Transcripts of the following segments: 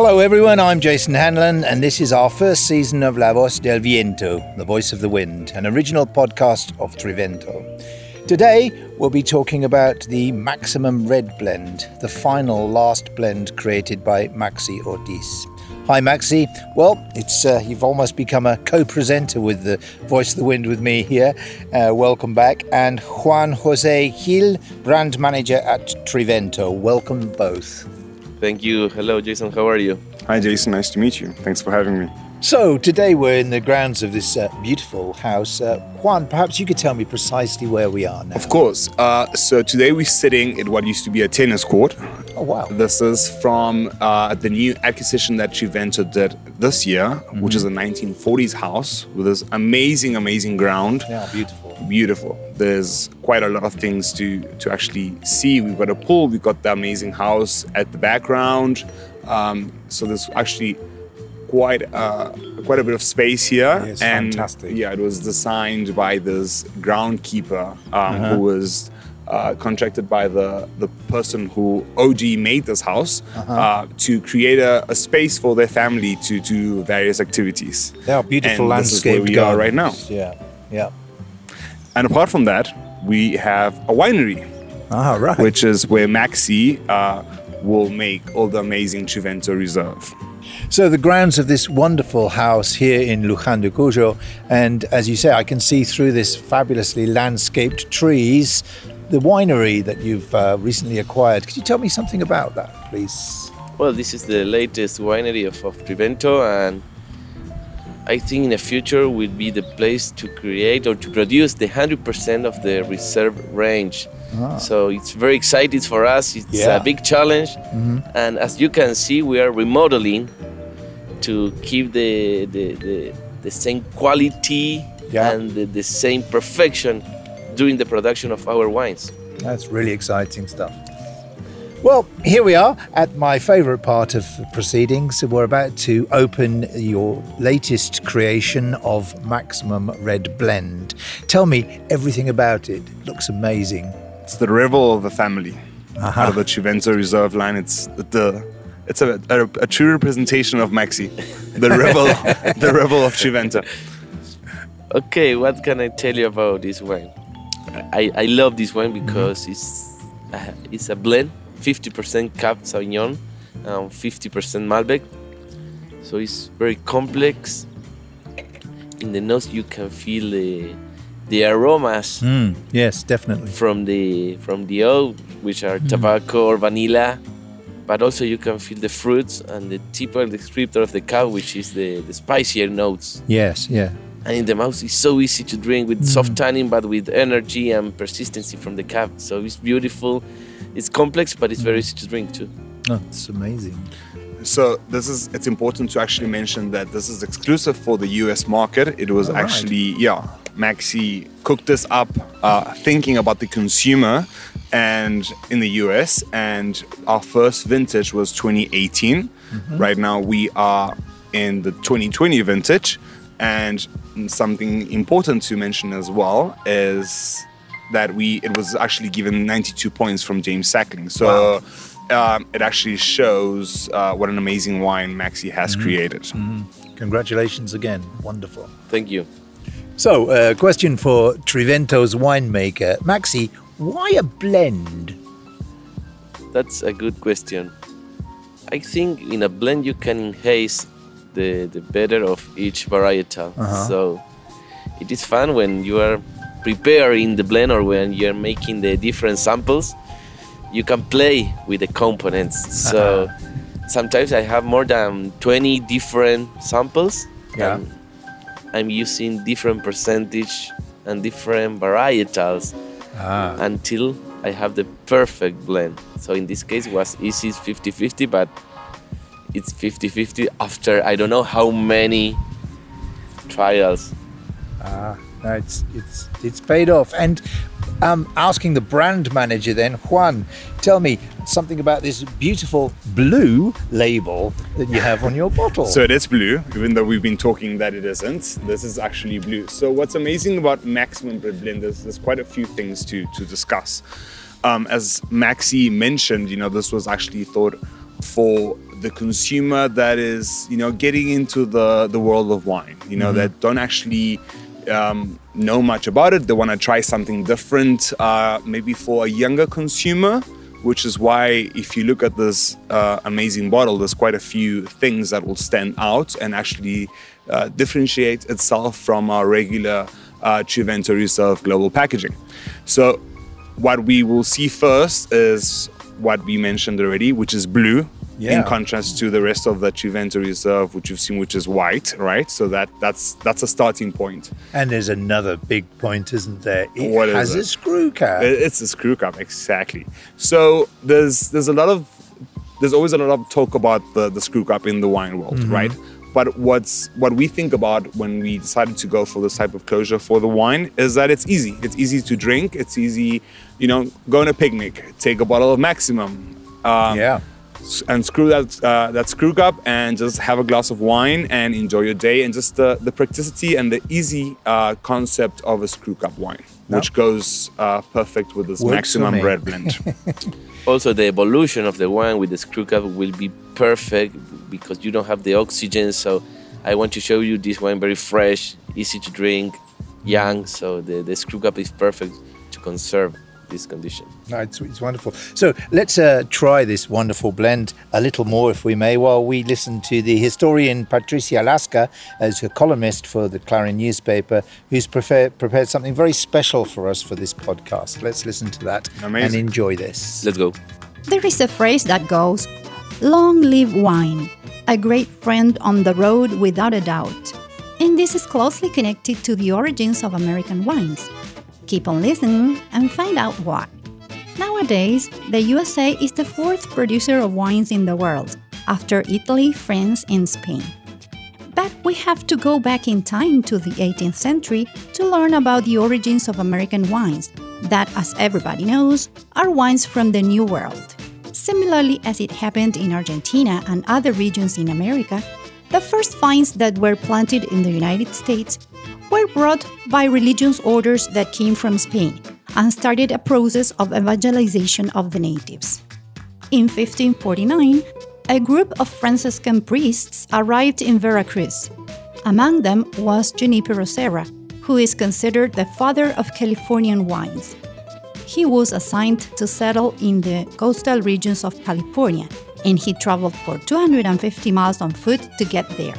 Hello, everyone. I'm Jason Hanlon, and this is our first season of La Voz del Viento, The Voice of the Wind, an original podcast of Trivento. Today, we'll be talking about the Maximum Red Blend, the final last blend created by Maxi Ortiz. Hi, Maxi. Well, it's uh, you've almost become a co-presenter with the Voice of the Wind with me here. Uh, welcome back, and Juan José Gil, brand manager at Trivento. Welcome both. Thank you. Hello, Jason. How are you? Hi, Jason. Nice to meet you. Thanks for having me. So, today we're in the grounds of this uh, beautiful house. Uh, Juan, perhaps you could tell me precisely where we are now. Of course. Uh, so, today we're sitting at what used to be a tennis court. Oh, wow. This is from uh, the new acquisition that Trivento did this year, mm-hmm. which is a 1940s house with this amazing, amazing ground. Yeah, beautiful. Beautiful. There's quite a lot of things to, to actually see. We've got a pool, we've got the amazing house at the background. Um, so, there's actually quite uh, quite a bit of space here, yes, and fantastic. yeah, it was designed by this groundkeeper um, uh-huh. who was. Uh, contracted by the, the person who OG made this house uh-huh. uh, to create a, a, space for their family to do various activities. They are beautiful and landscape. This is where we gardens. are right now. Yeah, yeah. And apart from that, we have a winery. Ah, right. Which is where Maxi uh, will make all the amazing Trivento Reserve. So, the grounds of this wonderful house here in Luján de Cuyo, and as you say, I can see through this fabulously landscaped trees the winery that you've uh, recently acquired. Could you tell me something about that, please? Well, this is the latest winery of, of Trivento, and I think in the future will be the place to create or to produce the 100% of the reserve range. Ah. So it's very exciting for us. It's yeah. a big challenge, mm-hmm. and as you can see, we are remodeling to keep the the, the, the same quality yeah. and the, the same perfection during the production of our wines. That's really exciting stuff. Well, here we are at my favorite part of the proceedings. We're about to open your latest creation of Maximum Red Blend. Tell me everything about it. It looks amazing. It's the revel of the family. Uh-huh. Out of the Trivento Reserve line, it's the it's a, a, a true representation of Maxi, the rebel, the rebel of Trivento. Okay, what can I tell you about this wine? I, I love this wine because mm-hmm. it's uh, it's a blend, 50% Cab Sauvignon, and 50% Malbec. So it's very complex. In the nose, you can feel the the aromas. Mm, yes, definitely. From the from the oak, which are mm. tobacco or vanilla but also you can feel the fruits and the typical descriptor of the cab, which is the, the spicier notes. Yes, yeah. And in the mouth, it's so easy to drink with mm. soft tannin, but with energy and persistency from the cab. So it's beautiful. It's complex, but it's very easy to drink too. Oh, it's amazing. So this is it's important to actually mention that this is exclusive for the US market. It was actually yeah, Maxi cooked this up uh, thinking about the consumer and in the US. And our first vintage was 2018. Mm-hmm. Right now we are in the 2020 vintage. And something important to mention as well is that we it was actually given 92 points from James Suckling. So wow. um, it actually shows uh, what an amazing wine Maxi has mm-hmm. created. Mm-hmm. Congratulations again. Wonderful. Thank you. So, a uh, question for Trivento's winemaker. Maxi, why a blend? That's a good question. I think in a blend you can enhance the, the better of each varietal. Uh-huh. So it is fun when you are preparing the blender when you're making the different samples. You can play with the components. Uh-huh. So sometimes I have more than 20 different samples. Yeah. I'm using different percentage and different varietals ah. until I have the perfect blend. So in this case, it was easy 50 50, but it's 50 50 after I don't know how many trials. Ah, no, it's, it's, it's paid off. And um, asking the brand manager then, Juan, tell me something about this beautiful blue label that you have on your bottle. So it is blue, even though we've been talking that it isn't. This is actually blue. So what's amazing about Maximum Red Blend is there's quite a few things to, to discuss. Um, as Maxi mentioned, you know, this was actually thought for the consumer that is you know getting into the the world of wine you know mm-hmm. that don't actually um, know much about it they want to try something different uh, maybe for a younger consumer which is why if you look at this uh, amazing bottle there's quite a few things that will stand out and actually uh, differentiate itself from our regular uh, Trivento Reserve global packaging so what we will see first is what we mentioned already, which is blue. Yeah. In contrast to the rest of the Trivento Reserve, which you've seen, which is white, right? So that that's that's a starting point. And there's another big point, isn't there? It what has a screw cap. It's a screw cap, exactly. So there's there's a lot of there's always a lot of talk about the the screw cap in the wine world, mm-hmm. right? But what's what we think about when we decided to go for this type of closure for the wine is that it's easy. It's easy to drink. It's easy, you know, go on a picnic, take a bottle of Maximum, um, yeah, and screw that uh, that screw cup and just have a glass of wine and enjoy your day. And just the the practicity and the easy uh, concept of a screw cup wine, which goes uh, perfect with this Works Maximum red blend. also, the evolution of the wine with the screw cup will be perfect because you don't have the oxygen. So I want to show you this wine very fresh, easy to drink, young. So the, the screw cap is perfect to conserve this condition. No, it's, it's wonderful. So let's uh, try this wonderful blend a little more, if we may, while we listen to the historian Patricia Lasca, as a columnist for the Clarín newspaper, who's prepared, prepared something very special for us for this podcast. Let's listen to that Amazing. and enjoy this. Let's go. There is a phrase that goes, Long live wine, a great friend on the road without a doubt. And this is closely connected to the origins of American wines. Keep on listening and find out why. Nowadays, the USA is the fourth producer of wines in the world, after Italy, France, and Spain. But we have to go back in time to the 18th century to learn about the origins of American wines, that, as everybody knows, are wines from the New World. Similarly, as it happened in Argentina and other regions in America, the first vines that were planted in the United States were brought by religious orders that came from Spain and started a process of evangelization of the natives. In 1549, a group of Franciscan priests arrived in Veracruz. Among them was Junipero Serra, who is considered the father of Californian wines he was assigned to settle in the coastal regions of California, and he traveled for 250 miles on foot to get there.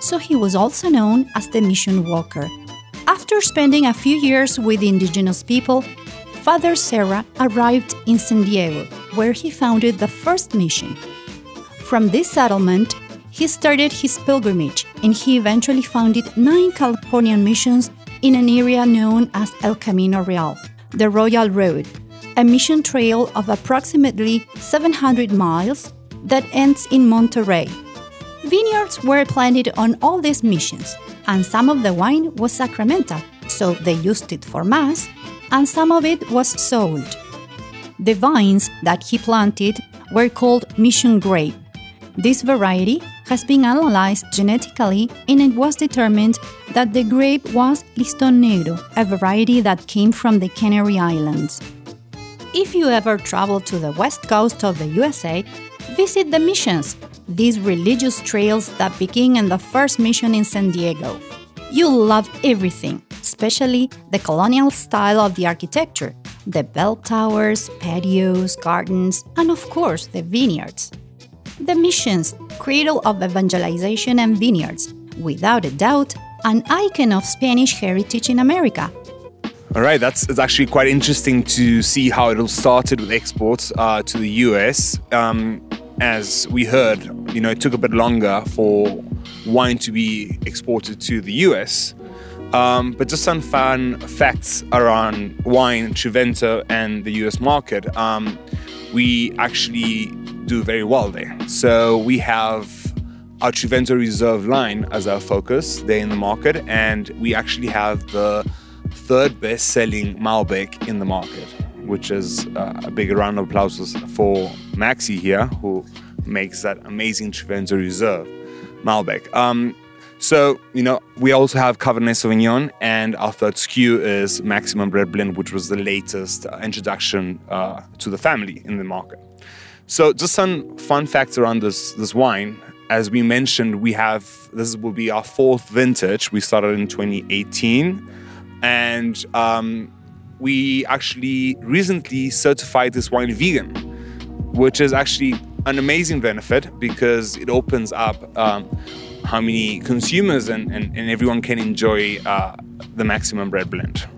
So he was also known as the mission walker. After spending a few years with indigenous people, Father Serra arrived in San Diego, where he founded the first mission. From this settlement, he started his pilgrimage and he eventually founded nine Californian missions in an area known as El Camino Real the Royal Road, a mission trail of approximately 700 miles that ends in Monterey. Vineyards were planted on all these missions, and some of the wine was sacramental, so they used it for Mass, and some of it was sold. The vines that he planted were called Mission Grape. This variety has been analyzed genetically and it was determined that the grape was Liston Negro, a variety that came from the Canary Islands. If you ever travel to the west coast of the USA, visit the missions, these religious trails that begin in the first mission in San Diego. You'll love everything, especially the colonial style of the architecture, the bell towers, patios, gardens, and of course the vineyards. The missions, cradle of evangelization and vineyards, without a doubt, an icon of Spanish heritage in America. All right, that's it's actually quite interesting to see how it all started with exports uh, to the US. Um, as we heard, you know, it took a bit longer for wine to be exported to the US. Um, but just some fun facts around wine, Trivento, and the US market. Um, we actually do very well there. So we have our Trivento Reserve line as our focus there in the market, and we actually have the third best selling Malbec in the market, which is uh, a big round of applause for Maxi here, who makes that amazing Trivento Reserve Malbec. Um, So, you know, we also have Cabernet Sauvignon, and our third SKU is Maximum Red Blend, which was the latest uh, introduction uh, to the family in the market. So, just some fun facts around this this wine. As we mentioned, we have this will be our fourth vintage. We started in 2018, and um, we actually recently certified this wine vegan, which is actually an amazing benefit because it opens up um, how many consumers and, and, and everyone can enjoy uh, the maximum red blend.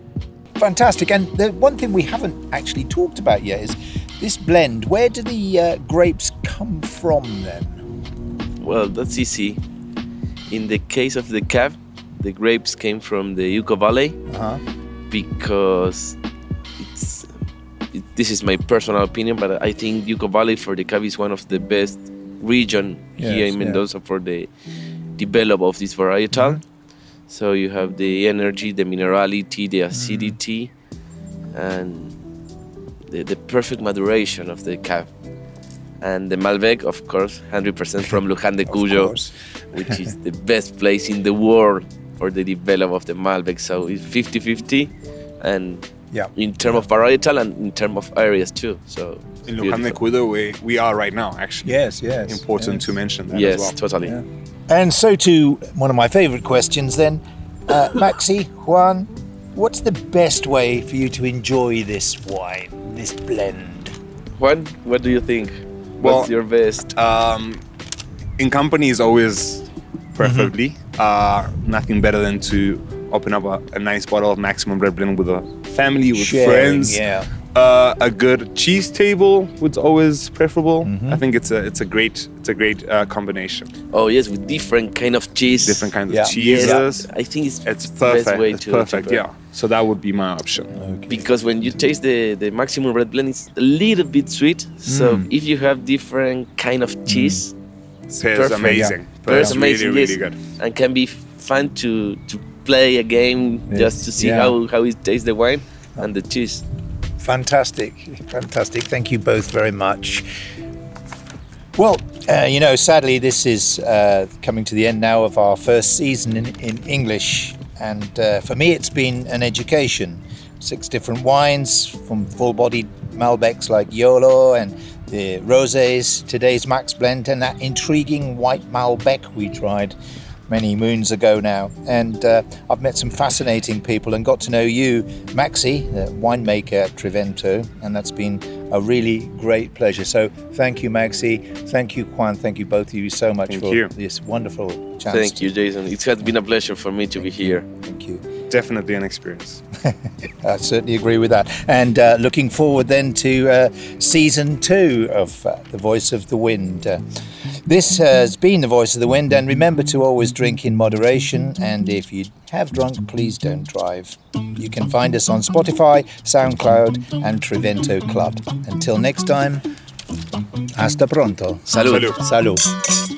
Fantastic. And the one thing we haven't actually talked about yet is this blend. Where do the uh, grapes come from then? Well, that's easy. In the case of the cab, the grapes came from the Uco Valley Uh-huh. Because it's it, this is my personal opinion, but I think Uco Valley for the cab is one of the best region here Yes, in yeah. Mendoza for the develop of this varietal. Mm-hmm. So you have the energy, the minerality, the mm-hmm. acidity, and the, the perfect maturation of the cab. And the Malbec, of course, 100% from Luján de Cuyo, which is the best place in the world for the development of the Malbec. So it's 50 50. And Yeah. in terms of varietal and in terms of areas too. So In Luján de beautiful. Cuyo, we, we are right now, actually. Yes, yes. Important yes. to mention that yes, as well. totally. Yeah. And so to one of my favorite questions then. Uh, Maxi, Juan, what's the best way for you to enjoy this wine, this blend? Juan, what do you think? Well, What's your best? Um, in company is always preferably. Uh, nothing better than to open up a, a nice bottle of Maximum Red Blend with a family, with Sharing, friends. yeah. Uh, a good cheese table was always preferable. Mm-hmm. I think it's a it's a great it's a great uh, combination. Oh yes, with different kind of cheese. Different kinds Yeah. of cheeses. I think it's, It's the best perfect. way It's to perfect. to Yeah. So that would be my option. Okay. because when you taste the, the maximum red blend it's a little bit sweet so Mm. if you have different kind of cheese It's perfect, amazing. yeah. Pairs It's amazing really yes, really good. and can be fun to to play a game Yes, just to see yeah. how how it tastes the wine and the cheese Fantastic, fantastic. Thank you both very much. Well, uh, you know, sadly, this is uh, coming to the end now of our first season in, in English. And uh, for me, it's been an education. Six different wines from full bodied Malbecs like Eolo and the Roses, today's Max Blend, and that intriguing white Malbec we tried many moons ago now. And uh, I've met some fascinating people and got to know you, Maxi, the winemaker at Trivento, and that's been a really great pleasure. So thank you, Maxi. Thank you, Juan. Thank you, both of you, so much Thank for you. this wonderful chance. thank you jason it has been a pleasure for me to be here Thank you. Definitely an experience. I certainly agree with that. And uh, looking forward then to uh, season two of uh, The Voice of the Wind. Uh, this has been The Voice of the Wind, and remember to always drink in moderation. And if you have drunk, please don't drive. You can find us on Spotify, SoundCloud, and Trivento Club. Until next time, hasta pronto. salud. Salud. Salud.